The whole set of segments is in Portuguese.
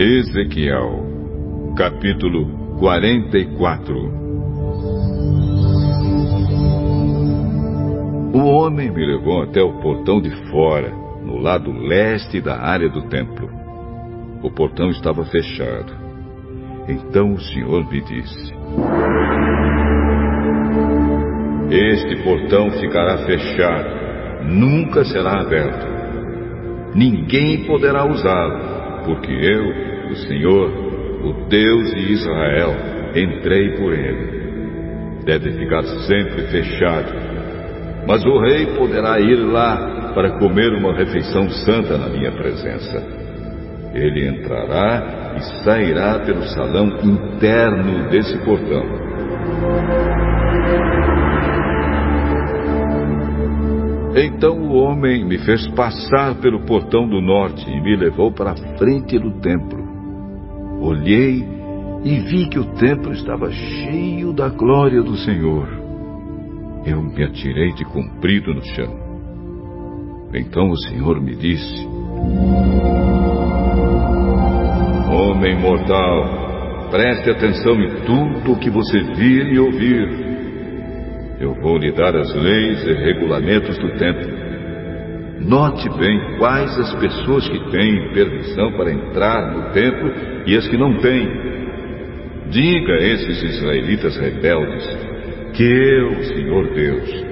Ezequiel, capítulo 44 O homem me levou até o portão de fora, no lado leste da área do templo. O portão estava fechado. Então o Senhor me disse: Este portão ficará fechado, nunca será aberto. Ninguém poderá usá-lo, porque eu, o Senhor, o Deus de Israel, entrei por ele. Deve ficar sempre fechado. Mas o rei poderá ir lá para comer uma refeição santa na minha presença. Ele entrará e sairá pelo salão interno desse portão. Então o homem me fez passar pelo portão do norte e me levou para a frente do templo. Olhei e vi que o templo estava cheio da glória do Senhor. Eu me atirei de comprido no chão. Então o Senhor me disse: Homem mortal, preste atenção em tudo o que você vir e ouvir. Eu vou lhe dar as leis e regulamentos do templo. Note bem quais as pessoas que têm permissão para entrar no templo e as que não têm. Diga a esses israelitas rebeldes que eu, Senhor Deus,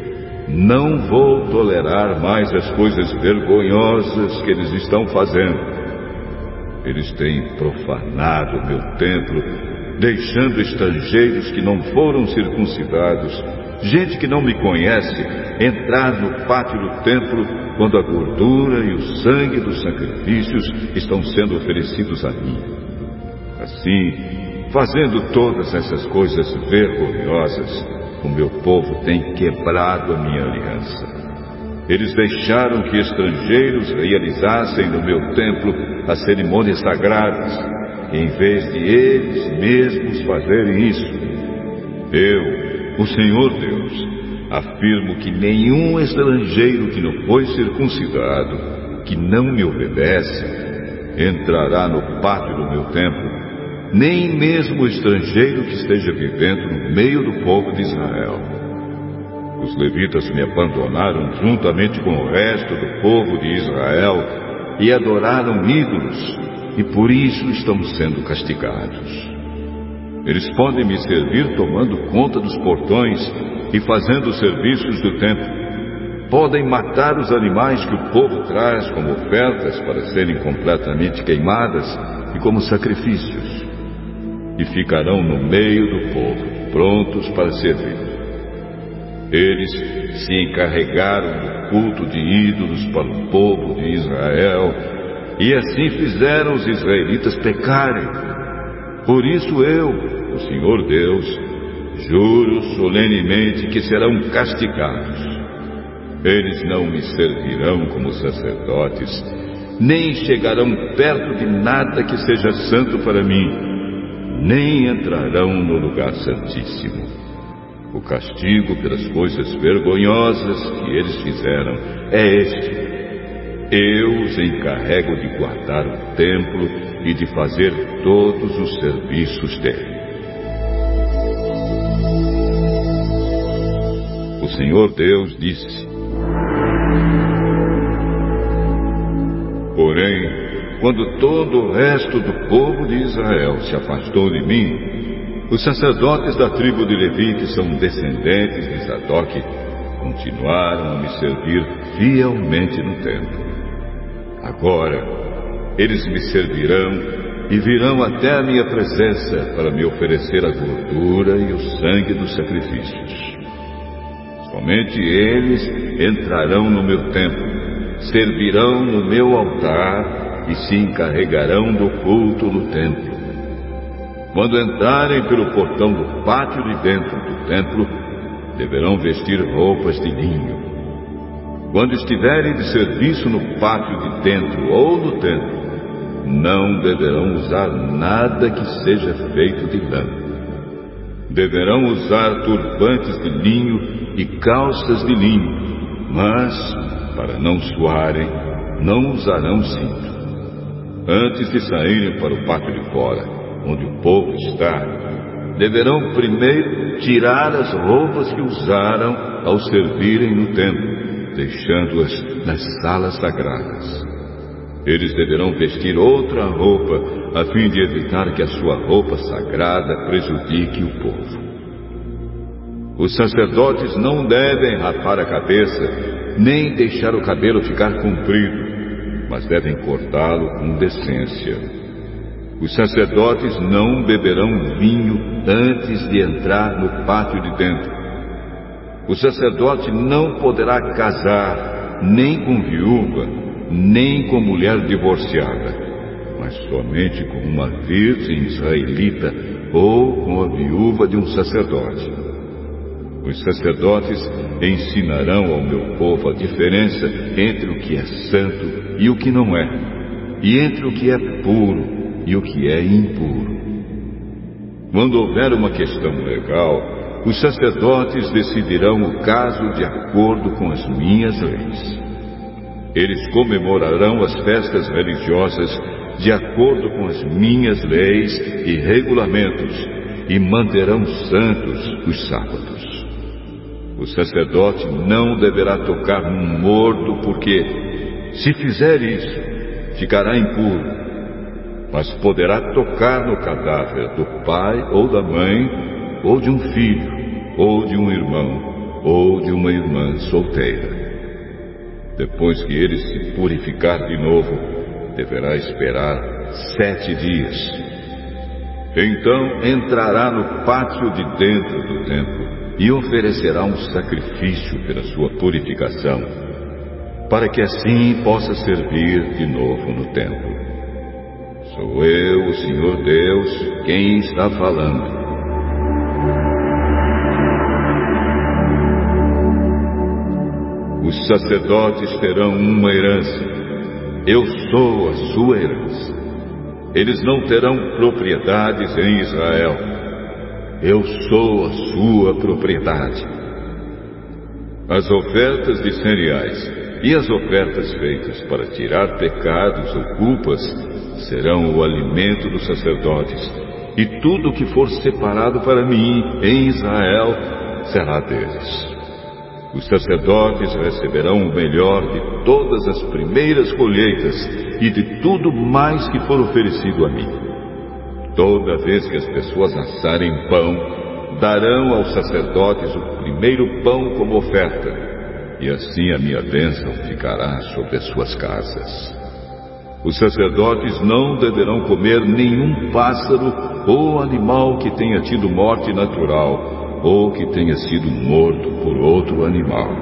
não vou tolerar mais as coisas vergonhosas que eles estão fazendo. Eles têm profanado o meu templo, deixando estrangeiros que não foram circuncidados, gente que não me conhece, entrar no pátio do templo quando a gordura e o sangue dos sacrifícios estão sendo oferecidos a mim. Assim, fazendo todas essas coisas vergonhosas, o meu povo tem quebrado a minha aliança. Eles deixaram que estrangeiros realizassem no meu templo as cerimônias sagradas, em vez de eles mesmos fazerem isso. Eu, o Senhor Deus, afirmo que nenhum estrangeiro que não foi circuncidado, que não me obedece, entrará no pátio do meu templo, nem mesmo o estrangeiro que esteja vivendo no meio do povo de Israel. Os levitas me abandonaram juntamente com o resto do povo de Israel e adoraram ídolos, e por isso estão sendo castigados. Eles podem me servir tomando conta dos portões e fazendo os serviços do templo. Podem matar os animais que o povo traz como ofertas para serem completamente queimadas e como sacrifícios. E ficarão no meio do povo, prontos para servir. Eles se encarregaram do culto de ídolos para o povo de Israel e assim fizeram os israelitas pecarem. Por isso eu, o Senhor Deus, Juro solenemente que serão castigados. Eles não me servirão como sacerdotes, nem chegarão perto de nada que seja santo para mim, nem entrarão no lugar santíssimo. O castigo pelas coisas vergonhosas que eles fizeram é este. Eu os encarrego de guardar o templo e de fazer todos os serviços dele. O Senhor Deus disse: Porém, quando todo o resto do povo de Israel se afastou de mim, os sacerdotes da tribo de Levi, que são descendentes de Zadok, continuaram a me servir fielmente no templo. Agora, eles me servirão e virão até a minha presença para me oferecer a gordura e o sangue dos sacrifícios. Somente eles entrarão no meu templo, servirão no meu altar e se encarregarão do culto no templo. Quando entrarem pelo portão do pátio de dentro do templo, deverão vestir roupas de linho. Quando estiverem de serviço no pátio de dentro ou no templo, não deverão usar nada que seja feito de lã. Deverão usar turbantes de linho e calças de linho, mas, para não suarem, não usarão cinto. antes de saírem para o pátio de fora, onde o povo está, deverão primeiro tirar as roupas que usaram ao servirem no templo, deixando-as nas salas sagradas. Eles deverão vestir outra roupa, a fim de evitar que a sua roupa sagrada prejudique o povo. Os sacerdotes não devem rapar a cabeça, nem deixar o cabelo ficar comprido, mas devem cortá-lo com decência. Os sacerdotes não beberão vinho antes de entrar no pátio de dentro. O sacerdote não poderá casar nem com viúva, nem com mulher divorciada, mas somente com uma virgem israelita ou com a viúva de um sacerdote. Os sacerdotes ensinarão ao meu povo a diferença entre o que é santo e o que não é, e entre o que é puro e o que é impuro. Quando houver uma questão legal, os sacerdotes decidirão o caso de acordo com as minhas leis. Eles comemorarão as festas religiosas de acordo com as minhas leis e regulamentos e manterão santos os sábados. O sacerdote não deverá tocar num morto, porque, se fizer isso, ficará impuro. Mas poderá tocar no cadáver do pai ou da mãe, ou de um filho, ou de um irmão, ou de uma irmã solteira. Depois que ele se purificar de novo, deverá esperar sete dias. Então entrará no pátio de dentro do templo e oferecerá um sacrifício pela sua purificação, para que assim possa servir de novo no templo. Sou eu, o Senhor Deus, quem está falando. Os sacerdotes terão uma herança. Eu sou a sua herança. Eles não terão propriedades em Israel eu sou a sua propriedade. As ofertas de cereais e as ofertas feitas para tirar pecados ou culpas serão o alimento dos sacerdotes, e tudo que for separado para mim em Israel será deles. Os sacerdotes receberão o melhor de todas as primeiras colheitas e de tudo mais que for oferecido a mim. Toda vez que as pessoas assarem pão, darão aos sacerdotes o primeiro pão como oferta, e assim a minha bênção ficará sobre as suas casas. Os sacerdotes não deverão comer nenhum pássaro ou animal que tenha tido morte natural ou que tenha sido morto por outro animal.